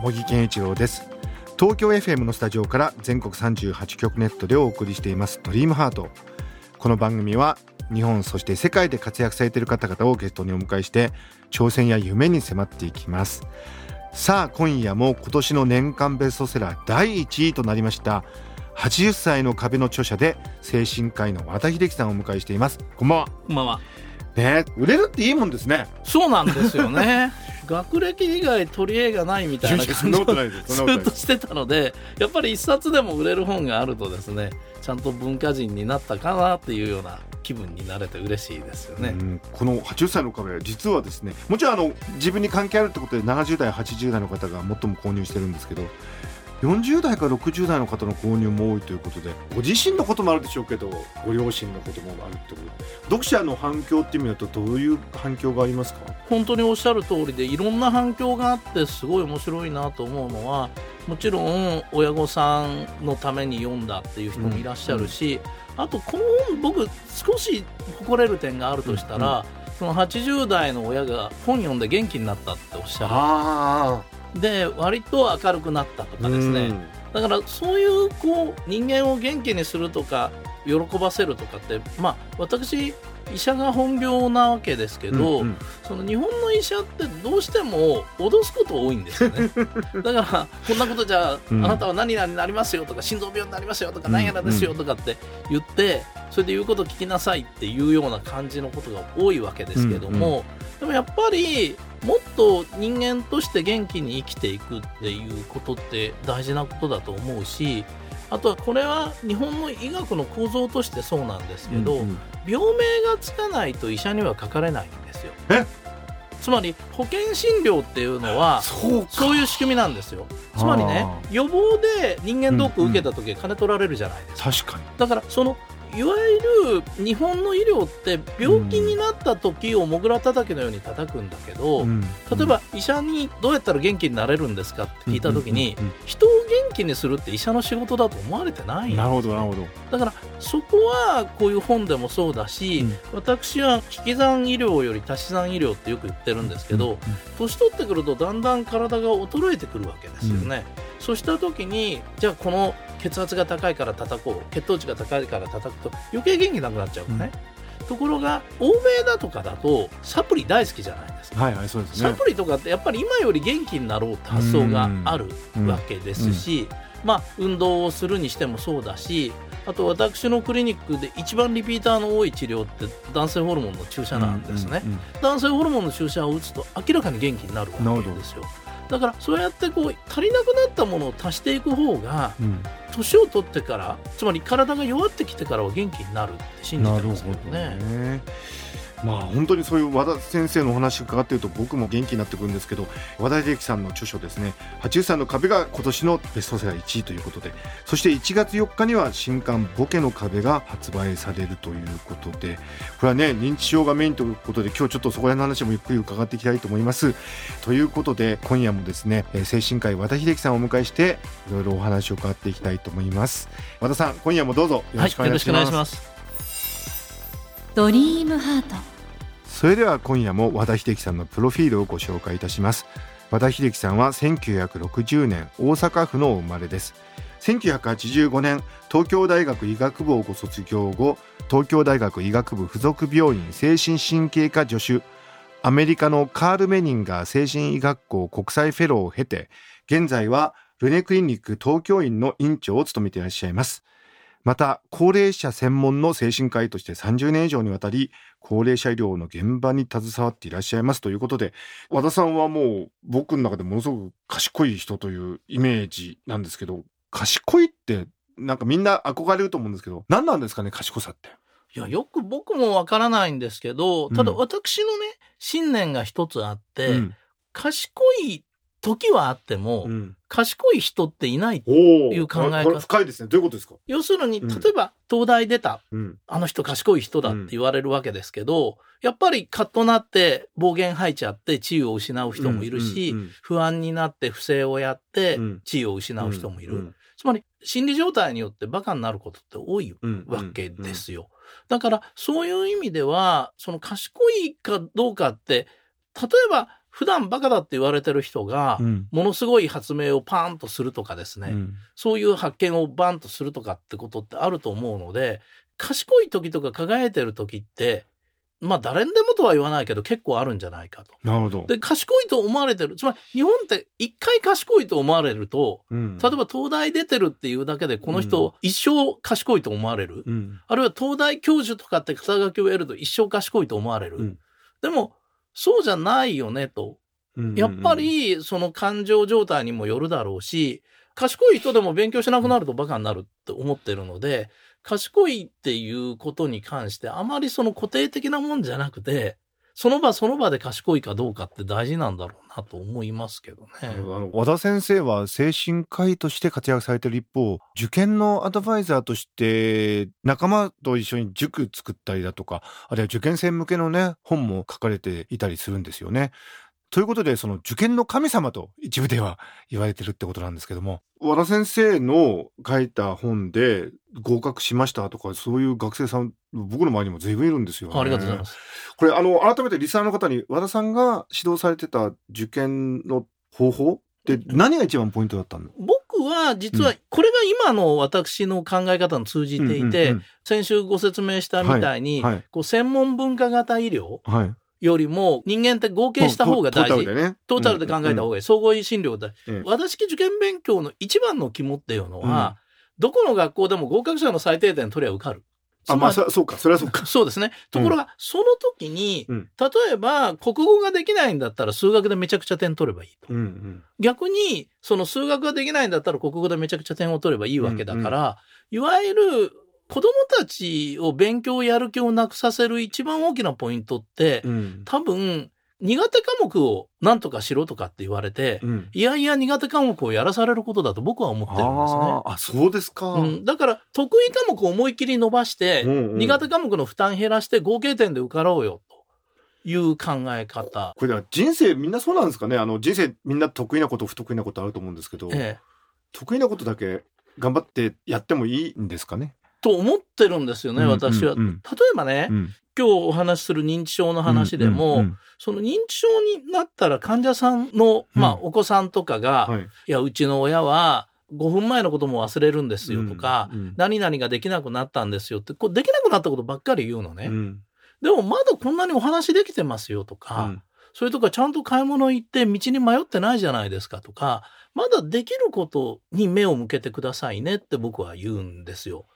茂木健一郎です。東京 FM のスタジオから全国38局ネットでお送りしています。ドリームハート。この番組は日本そして世界で活躍されている方々をゲストにお迎えして挑戦や夢に迫っていきます。さあ今夜も今年の年間ベストセラー第1位となりました80歳の壁の著者で精神科医の和田秀樹さんをお迎えしています。こんばんは。こんばんは。ね売れるっていいもんですねそうなんですよね。学歴以外取り柄がないみたいなそんなことないでずっとしてたので、やっぱり一冊でも売れる本があるとですね、ちゃんと文化人になったかなっていうような気分になれて嬉しいですよね。うんこの80歳の壁は実はですねもちろんあの自分に関係あるってことで70代80代の方が最も購入してるんですけど40代から60代の方の購入も多いということでご自身のこともあるでしょうけどご両親のこともあるってことで読者の反響っていう意味だとどういう反響がありますか？本当におっしゃる通りでいろんな反響があってすごい面白いなと思うのはもちろん親御さんのために読んだっていう人もいらっしゃるし、あとこの本僕少し誇れる点があるとしたら、その80代の親が本読んで元気になったっておっしゃあるで割と明るくなったとかですね、だからそういうこう人間を元気にするとか喜ばせるとかってまあ私医者が本業なわけですけど、その日本の医者ってどうしても脅すこと多いんですよね。だからこんなことじゃ、うん。あなたは何々になりますよとか心臓病になりますよとかうん何やらですよとかって言ってそれで言うこと聞きなさいっていうような感じのことが多いわけですけども、でもやっぱりもっと人間として元気に生きていくっていうことって大事なことだと思うしあとはこれは日本の医学の構造としてそうなんですけど、うんうん。病名がつかないと医者にはかかれないんですよ。え？つまり保険診療っていうのはそういう仕組みなんですよ。つまりねあ予防で人間ドック受けた時金取られるじゃないですか、確かに。だからそのいわゆる日本の医療って病気になった時をもぐらたたきのように叩くんだけど、うん。例えば医者にどうやったら元気になれるんですかって聞いた時に、うんうん人を元気にするって医者の仕事だと思われてないなるほどなるほど。だからそこはこういう本でもそうだし、うん。私は引き算医療より足し算医療ってよく言ってるんですけど、うん年取ってくるとだんだん体が衰えてくるわけですよね、そうした時にじゃあこの血圧が高いから叩こう血糖値が高いから叩くと余計元気なくなっちゃうのね、ところが欧米だとかだとサプリ大好きじゃないですか。はいはいそうですね。サプリとかってやっぱり今より元気になろうって発想があるわけですし、まあ、運動をするにしてもそうだしあと私のクリニックで一番リピーターの多い治療って男性ホルモンの注射なんですね、うんうん男性ホルモンの注射を打つと明らかに元気になるわけですよだからそうやってこう足りなくなったものを足していく方がうんうん年を取ってからつまり体が弱ってきてからは元気になるって信じてますけどね。まあ本当にそういう和田先生のお話伺っていると僕も元気になってくるんですけど和田秀樹さんの著書ですね「80歳の壁」が今年のベストセラー1位ということでそして1月4日には新刊「ボケの壁」が発売されるということでこれはね認知症がメインということで今日ちょっとそこら辺の話もゆっくり伺っていきたいと思います。ということで今夜もですね精神科医和田秀樹さんをお迎えしていろいろお話を伺っていきたいと思います。和田さん今夜もどうぞよろしくお、願いします。願いしますドリームハート。それでは今夜も和田秀樹さんのプロフィールをご紹介いたします。和田秀樹さんは1960年大阪府のお生まれです。1985年東京大学医学部をご卒業後東京大学医学部附属病院精神神経科助手アメリカのカール・メニンガー精神医学校国際フェローを経て現在はルネクリニック東京院の院長を務めていらっしゃいます。また高齢者専門の精神科医として30年以上にわたり高齢者医療の現場に携わっていらっしゃいますということで和田さんはもう僕の中でものすごく賢い人というイメージなんですけど賢いってなんかみんな憧れると思うんですけど何なんですかね賢さって。いやよく僕もわからないんですけどただうん私のね信念が一つあって、うん賢い時はあっても、うん。賢い人っていない。おおいう考え方。深いですね。どういうことですか？要するに、うん。例えば、東大出た、うん。あの人賢い人だって言われるわけですけど、やっぱりカッとなって暴言吐いちゃって地位を失う人もいるし、うん不安になって不正をやってうん。地位を失う人もいる。うんつまり、心理状態によってバカになることって多いうんわけですよ。だから、そういう意味では、その賢いかどうかって、例えば、普段バカだって言われてる人がう、んものすごい発明をパーンとするとかですね、うんそういう発見をバンとするとかってことってあると思うので、賢い時とか輝いてる時って、まあ誰にでもとは言わないけど結構あるんじゃないかと。なるほどで、賢いと思われてる。つまり日本って一回賢いと思われると、うん例えば東大出てるっていうだけでこのうん人一生賢いと思われる？うんあるいは東大教授とかって肩書きを得ると一生賢いと思われる？うんでも、そうじゃないよねと。うんやっぱりその感情状態にもよるだろうし、賢い人でも勉強しなくなるとバカになるって思ってるので、賢いっていうことに関してあまりその固定的なもんじゃなくて、その場その場で賢いかどうかって大事なんだろうなと思いますけどね。あの和田先生は精神科医として活躍されてる一方受験のアドバイザーとして仲間と一緒に塾作ったりだとかあるいは受験生向けのね本も書かれていたりするんですよね。ということでその受験の神様と一部では言われてるってことなんですけども。和田先生の書いた本で合格しましたとかそういう学生さん僕の周りにも随分いるんですよ、ね。ありがとうございます。これあの改めてリスナーの方に和田さんが指導されてた受験の方法って何が一番ポイントだったの？僕は実はこれが今の私の考え方に通じていて、うん先週ご説明したみたいに、はい。はい。こう専門文化型医療よりも人間って合計した方が大事。トータルでねトータルで考えた方がいい。総合診療で。うんうん私受験勉強の一番の肝っていうのは、どこの学校でも合格者の最低点取りゃ受かる。あまあそそうかそれはそうかり そうですね。ところが、その時に、うん例えば国語ができないんだったら数学でめちゃくちゃ点取ればいいと。うんうん逆に、その数学ができないんだったら国語でめちゃくちゃ点を取ればいいわけだから、いわゆる子供たちを勉強やる気をなくさせる一番大きなポイントって、うん。多分、苦手科目を何とかしろとかって言われて、うん。いやいや苦手科目をやらされることだと僕は思ってるんですね。あそうですか、うん、だから得意科目を思いっきり伸ばして、うんうん。苦手科目の負担減らして合計点で受かろうよと。いう考え方。これでは人生みんなそうなんですかね。あの人生みんな得意なこと不得意なことあると思うんですけど、ええ。得意なことだけ頑張ってやってもいいんですかねと思ってるんですよね、うん私は。例えばね、うん。今日お話しする認知症の話でも、その認知症になったら患者さんの、まあ、うんお子さんとかが、はい。いや、うちの親は5分前のことも忘れるんですよとか、うんうん。何々ができなくなったんですよって、こうできなくなったことばっかり言うのね。うん。でもまだこんなにお話できてますよとか、うん。それとかちゃんと買い物行って道に迷ってないじゃないですかとか、まだできることに目を向けてくださいねって僕は言うんですよ。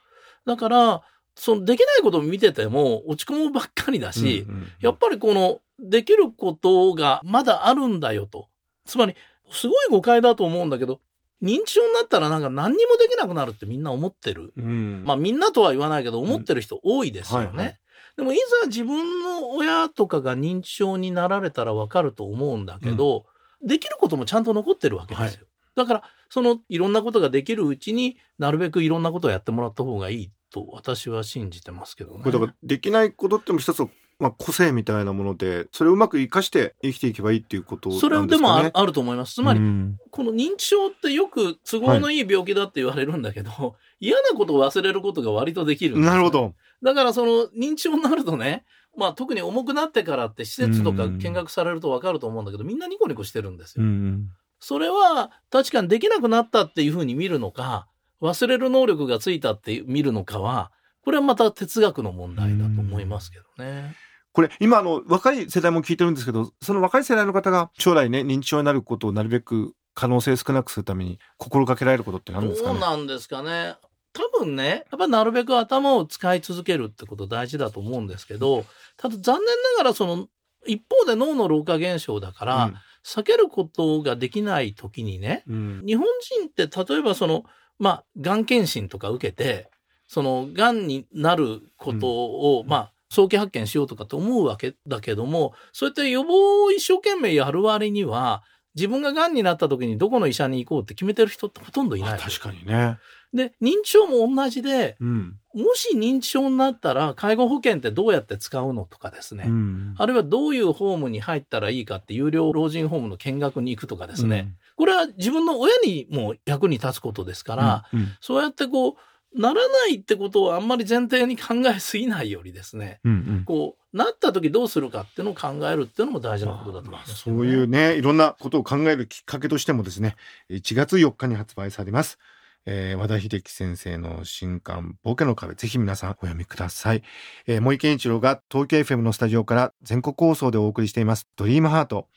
だから、そのできないことを見てても落ち込むばっかりだし、うんうんやっぱりこのできることがまだあるんだよと。つまり、すごい誤解だと思うんだけど、認知症になったらなんか何にもできなくなるってみんな思ってる。うんまあみんなとは言わないけど思ってる人多いですよね。はいはいでもいざ自分の親とかが認知症になられたらわかると思うんだけど、できることもちゃんと残ってるわけですよ。だから、そのいろんなことができるうちになるべくいろんなことをやってもらった方がいいと私は信じてますけどね。これだからできないことっても一つの、まあ、個性みたいなものでそれをうまく生かして生きていけばいいっていうことなんですかね。それでもあるあると思います。つまり、うんこの認知症ってよく都合のいい病気だって言われるんだけど、嫌なことを忘れることが割とできるなるほ。ど。だからその認知症になるとね、まあ特に重くなってからって施設とかうん見学されるとわかると思うんだけど、みんなニコニコしてるんですよ。うんそれは確かにできなくなったっていうふうに見るのか、忘れる能力がついたって見るのかは、これはまた哲学の問題だと思いますけどね。これ今あの若い世代も聞いてるんですけどその若い世代の方が将来ね認知症になることをなるべく可能性少なくするために心がけられることって何ですかね？どうなんですかね。多分ね、やっぱなるべく頭を使い続けるってこと大事だと思うんですけど、ただ残念ながらその一方で脳の老化現象だから、避けることができない時にね、うん日本人って例えばその、まあ、がん検診とか受けて、その、がんになることを、まあ、早期発見しようとかと思うわけだけども、そうやって予防を一生懸命やる割には、自分が癌になった時にどこの医者に行こうって決めてる人ってほとんどいない。あ確かにね。で、認知症も同じで、うん。もし認知症になったら介護保険ってどうやって使うのとかですね。うんあるいはどういうホームに入ったらいいかって有料老人ホームの見学に行くとかですね。これは自分の親にも役に立つことですから、うん、うんそうやってこう、ならないってことをあんまり前提に考えすぎないよりですね、うんうんこう、なった時どうするかっていうのを考えるっていうのも大事なことだと思います、そういうね、いろんなことを考えるきっかけとしてもですね、1月4日に発売されます。えー和田秀樹先生の新刊、ボケの壁、ぜひ皆さんお読みください。えー、森健一郎が東京 FM のスタジオから全国放送でお送りしています、ドリームハート。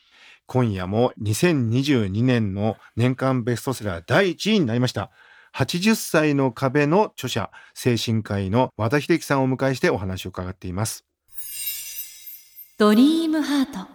今夜も2022年の年間ベストセラー第1位になりました。80歳の壁の著者、精神科医の和田秀樹さんをお迎えしてお話を伺っています。ドリームハート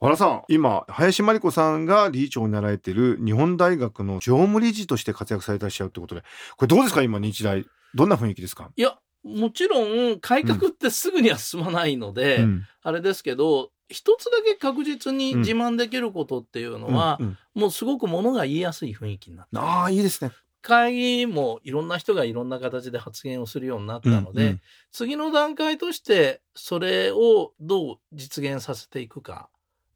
和田さん、今、林真理子さんが理事長になられている日本大学の常務理事として活躍されてらっしゃるということで、これどうですか今、日大。どんな雰囲気ですか？いや、もちろん改革ってすぐには進まないので、うんあれですけど、一つだけ確実に自慢できることっていうのは、うんうんもうすごくものが言いやすい雰囲気になった。ああ、いいですね。会議もいろんな人がいろんな形で発言をするようになったので、うんうん次の段階としてそれをどう実現させていくか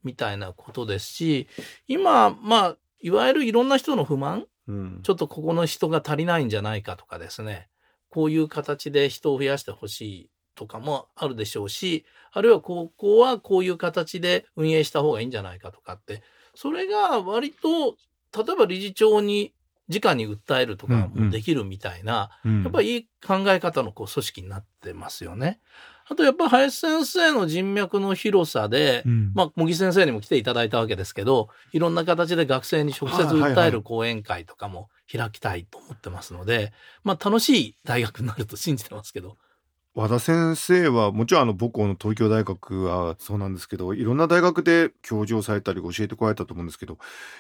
みたいなことですし今まあいわゆるいろんな人の不満うんちょっとここの人が足りないんじゃないかとかですねこういう形で人を増やしてほしいとかもあるでしょうしあるいはここはこういう形で運営した方がいいんじゃないかとかってそれが割と例えば理事長に直に訴えるとかもできるみたいな、うんやっぱりいい考え方のこう組織になってますよね。あとやっぱり林先生の人脈の広さで、うんまあ、茂木先生にも来ていただいたわけですけど、いろんな形で学生に直接はいはいはい訴える講演会とかも開きたいと思ってますので、まあ楽しい大学になると信じてますけど。和田先生はもちろんあの母校の東京大学はそうなんですけどいろんな大学で教授をされたり教えてこられたと思うんですけど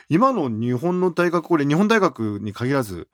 今の日本の大学これ日本大学に限らず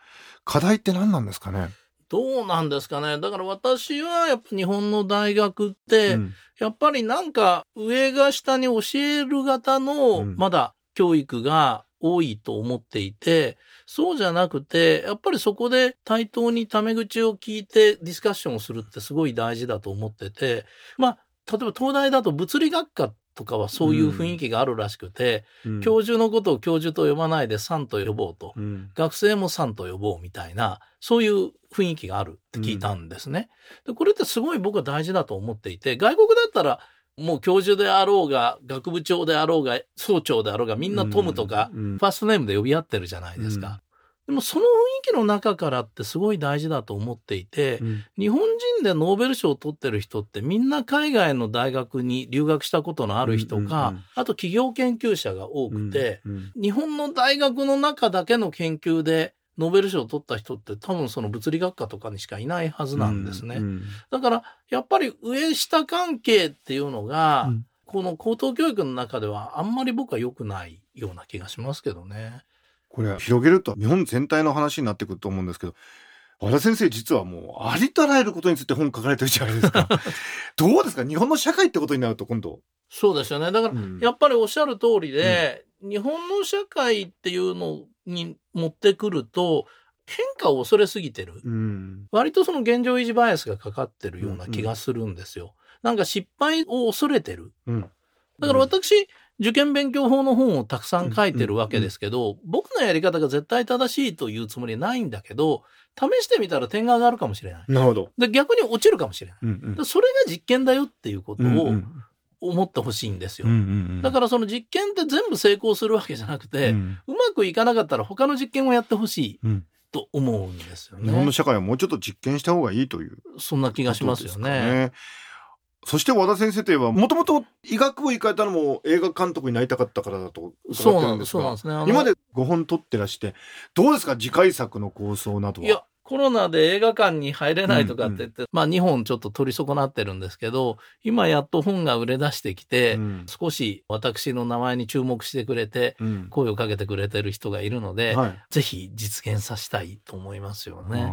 課題って何なんですかね、どうなんですかね？だから私はやっぱ日本の大学って、うん。やっぱりなんか上が下に教える型のうん。まだ教育が多いと思っていて、そうじゃなくて、やっぱりそこで対等にタメ口を聞いてディスカッションをするってすごい大事だと思ってて、まあ、例えば東大だと物理学科とかはそういう雰囲気があるらしくて、うん教授のことを教授と呼ばないでさんと呼ぼうと。うん学生もさんと呼ぼうみたいな、そういう雰囲気があるって聞いたんですね。でこれってすごい僕は大事だと思っていて、外国だったらもう教授であろうが、学部長であろうが、総長であろうが、みんなトムとか、うんファーストネームで呼び合ってるじゃないですか。でもその雰囲気の中からってすごい大事だと思っていて、うん。日本人でノーベル賞を取ってる人ってみんな海外の大学に留学したことのある人か、うんうんうん。あと企業研究者が多くて、うん。日本の大学の中だけの研究でノーベル賞を取った人って多分その物理学科とかにしかいないはずなんですね。うんだからやっぱり上下関係っていうのが、うん。この高等教育の中ではあんまり僕は良くないような気がしますけどね。これ広げると日本全体の話になってくると思うんですけど和田先生実はもうありとあらゆることについて本書かれてるじゃないですか。どうですか？日本の社会ってことになると今度、そうですよね。だからうん。やっぱりおっしゃる通りで、日本の社会っていうのに持ってくると変化を恐れすぎてる。うん割とその現状維持バイアスがかかってるような気がするんですよ。なんか失敗を恐れてる。うん、だから私、受験勉強法の本をたくさん書いてるわけですけど、僕のやり方が絶対正しいというつもりはないんだけど、試してみたら点が上がるかもしれない。なるほど、で逆に落ちるかもしれない。うんうんでそれが実験だよっていうことをうんうん思ってほしいんですよ。うんうんだからその実験って全部成功するわけじゃなくて、ううんまくいかなかったら他の実験をやってほしいうんと思うんですよ日本のね。社会はもうちょっと実験した方がいいというそんな気がしますよね。かね。そして和田先生といえばもともと医学部行かれたのも映画監督になりたかったからだとそうなんです。ね。今まで5本撮ってらしてどうですか？次回作の構想などはいや、コロナで映画館に入れないとかって言って、まあ日本ちょっと取り損なってるんですけど、今やっと本が売れ出してきて、うん。少し私の名前に注目してくれて、うん。声をかけてくれてる人がいるので、はい。ぜひ実現させたいと思いますよね。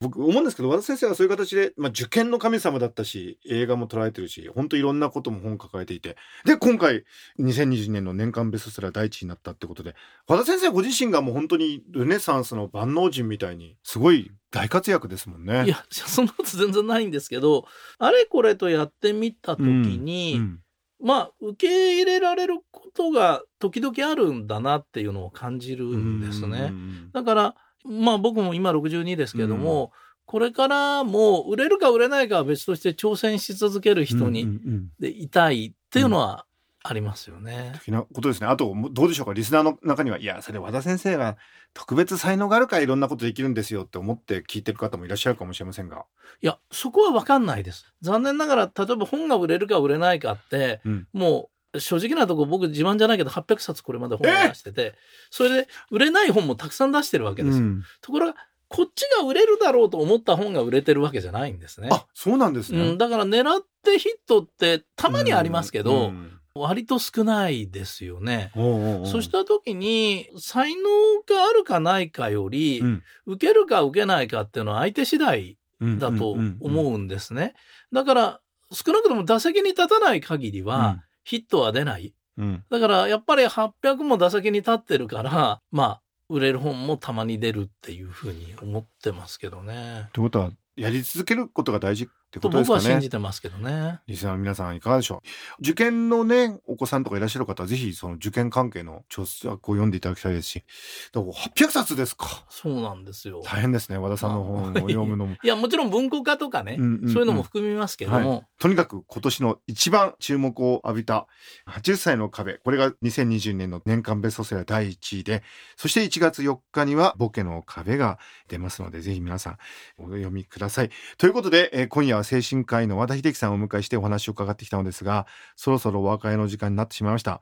僕思うんですけど和田先生はそういう形で、まあ、受験の神様だったし映画も捉えてるし本当いろんなことも本抱えていて。で今回2020年の年間ベストセラー第一位になったってことで和田先生ご自身がもう本当にルネサンスの万能人みたいにすごい大活躍ですもんね。いや、そんなこと全然ないんですけど、あれこれとやってみたときに、うんまあ、受け入れられることが時々あるんだなっていうのを感じるんですね。うんだから、まあ僕も今62ですけども、これからも売れるか売れないかは別として挑戦し続ける人うんにうんうんでいたいっていうのはありますよね。的なことですね。あと、どうでしょうか、リスナーの中には、いや、それ和田先生が特別才能があるからいろんなことできるんですよって思って聞いてる方もいらっしゃるかもしれませんが。いや、そこは分かんないです。残念ながら、例えば本が売れるか売れないかって、うんもう正直なとこ僕自慢じゃないけど800冊これまで本を出してて、それで売れない本もたくさん出してるわけですよ。うんところが、こっちが売れるだろうと思った本が売れてるわけじゃないんですね。あ、そうなんですね。うん、だから狙ってヒットってたまにありますけど、うん割と少ないですよね。おうおうおうそした時に才能があるかないかより、うん受けるか受けないかっていうのは相手次第うんだと思うんですね。だから少なくとも打席に立たない限りはヒットは出ない。うんだからやっぱり800も打席に立ってるから、まあ売れる本もたまに出るっていうふうに思ってますけどね。ということは、やり続けることが大事ってとことですかね僕は信じ。てますけどね。リスナーの皆さんいかがでしょう？受験のね、お子さんとかいらっしゃる方はぜひその受験関係の著作を読んでいただきたいですし、だから800冊ですか。そうなんですよ。大変ですね、和田さんの本を読むのも。いや、もちろん文庫化とかね、うんうんうんそういうのも含みますけども、とにかく今年の一番注目を浴びた80歳の壁。これが2020年の年間ベストセラー第1位で、そして1月4日にはボケの壁が出ますので、ぜひ皆さんお読みください。ということで、えー今夜は精神科医の和田秀樹さんをお迎えしてお話を伺ってきたのですが、そろそろお別れの時間になってしまいました。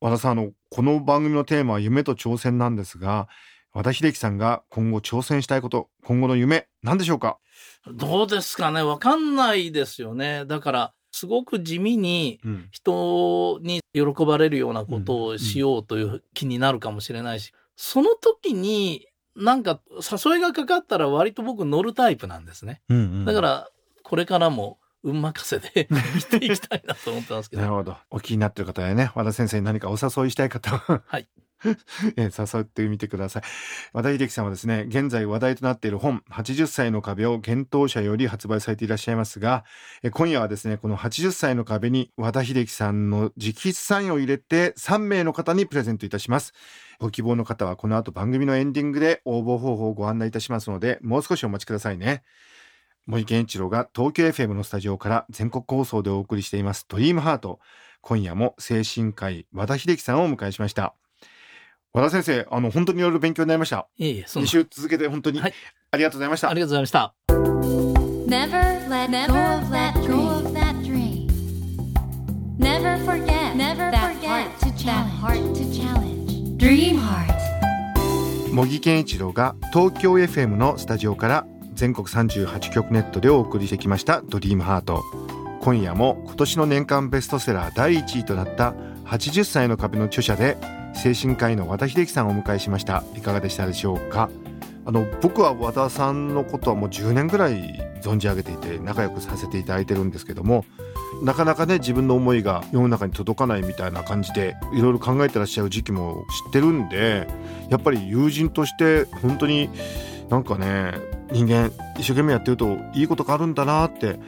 和田さん、あの、この番組のテーマは夢と挑戦なんですが、和田秀樹さんが今後挑戦したいこと、今後の夢、何でしょうか？どうですかね、わかんないですよね。だから、すごく地味にうん。人に喜ばれるようなことをしようという気になるかもしれないし、その時になんか誘いがかかったら割と僕乗るタイプなんですね。うんだから、これからも運任せで 生きていきたいなと思ってますけど。なるほど。お気になってる方やね、和田先生に何かお誘いしたい方は、はい。えー誘ってみてください。和田秀樹さんはですね、現在話題となっている本、80歳の壁を検討者より発売されていらっしゃいますが、えー今夜はですね、この80歳の壁に和田秀樹さんの直筆サインを入れて3名の方にプレゼントいたします。ご希望の方はこの後番組のエンディングで応募方法をご案内いたしますので、もう少しお待ちくださいね。森健一郎が東京 FM のスタジオから全国放送でお送りしていますドリームハート。今夜も精神科医和田秀樹さんをお迎えしました。和田先生、あの、本当にいろいろ勉強になりました。いえいえ、そん2な週続けて本当にはいありがとうございました。ありがとうございました。Never let go of that dream. Never forget Never that forget heart to that challenge. heart to challenge. Dream Heart. 茂木健一郎が東京 FM のスタジオから全国38局ネットでお送りしてきましたドリームハート。今夜も今年の年間ベストセラー第1位となった80歳の壁の著者で精神科医の和田秀樹さんをお迎えしました。いかがでしたでしょうか？あの僕は和田さんのことはもう10年ぐらい存じ上げていて仲良くさせていただいてるんですけどもなかなかね自分の思いが世の中に届かないみたいな感じでいろいろ考えてらっしゃる時期も知ってるんでやっぱり友人として本当になんかね人間一生懸命やってるといいことがあるんだなって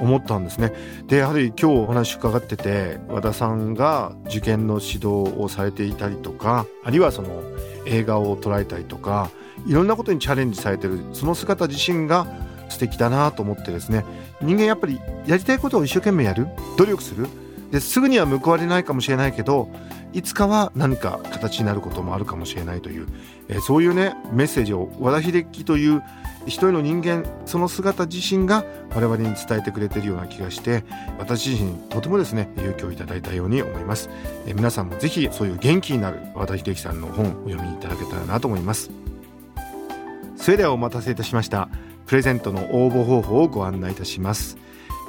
思ったんですね。でやはり今日お話伺ってて和田さんが受験の指導をされていたりとかあるいはその映画を捉えたりとかいろんなことにチャレンジされてるその姿自身が素敵だなと思ってですね人間やっぱりやりたいことを一生懸命やる努力するですぐには報われないかもしれないけどいつかは何か形になることもあるかもしれないという、えーそういうねメッセージを和田秀樹という一人の人間その姿自身が我々に伝えてくれているような気がして私自身とてもですね勇気をいただいたように思います、え皆さんもぜひそういう元気になる和田秀樹さんの本をお読みいただけたらなと思います。それではお待たせいたしました。プレゼントの応募方法をご案内いたします。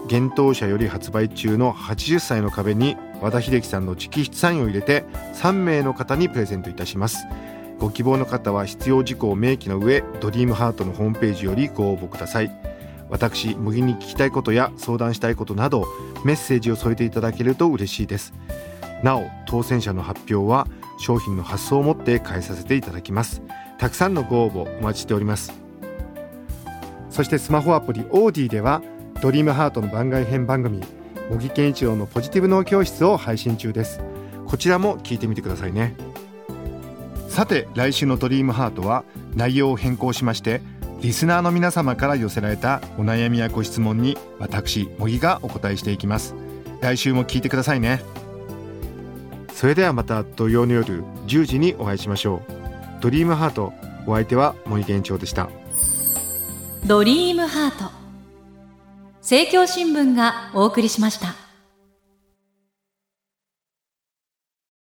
幻冬舎より発売中の80歳の壁に和田秀樹さんの直筆サインを入れて3名の方にプレゼントいたします。ご希望の方は必要事項を明記の上ドリームハートのホームページよりご応募ください。私麦に聞きたいことや相談したいことなどメッセージを添えていただけると嬉しいです。なお当選者の発表は商品の発送をもって返させていただきます。たくさんのご応募お待ちしております。そしてスマホアプリオーディではドリームハートの番外編番組茂木健一郎のポジティブ脳教室を配信中です。こちらも聞いてみてくださいね。さて来週のドリームハートは内容を変更しましてリスナーの皆様から寄せられたお悩みやご質問に私茂木がお答えしていきます。来週も聞いてくださいね。それではまた土曜の夜10時にお会いしましょう。ドリームハートお相手は森健長でした。ドリームハート。政教新聞がお送りしました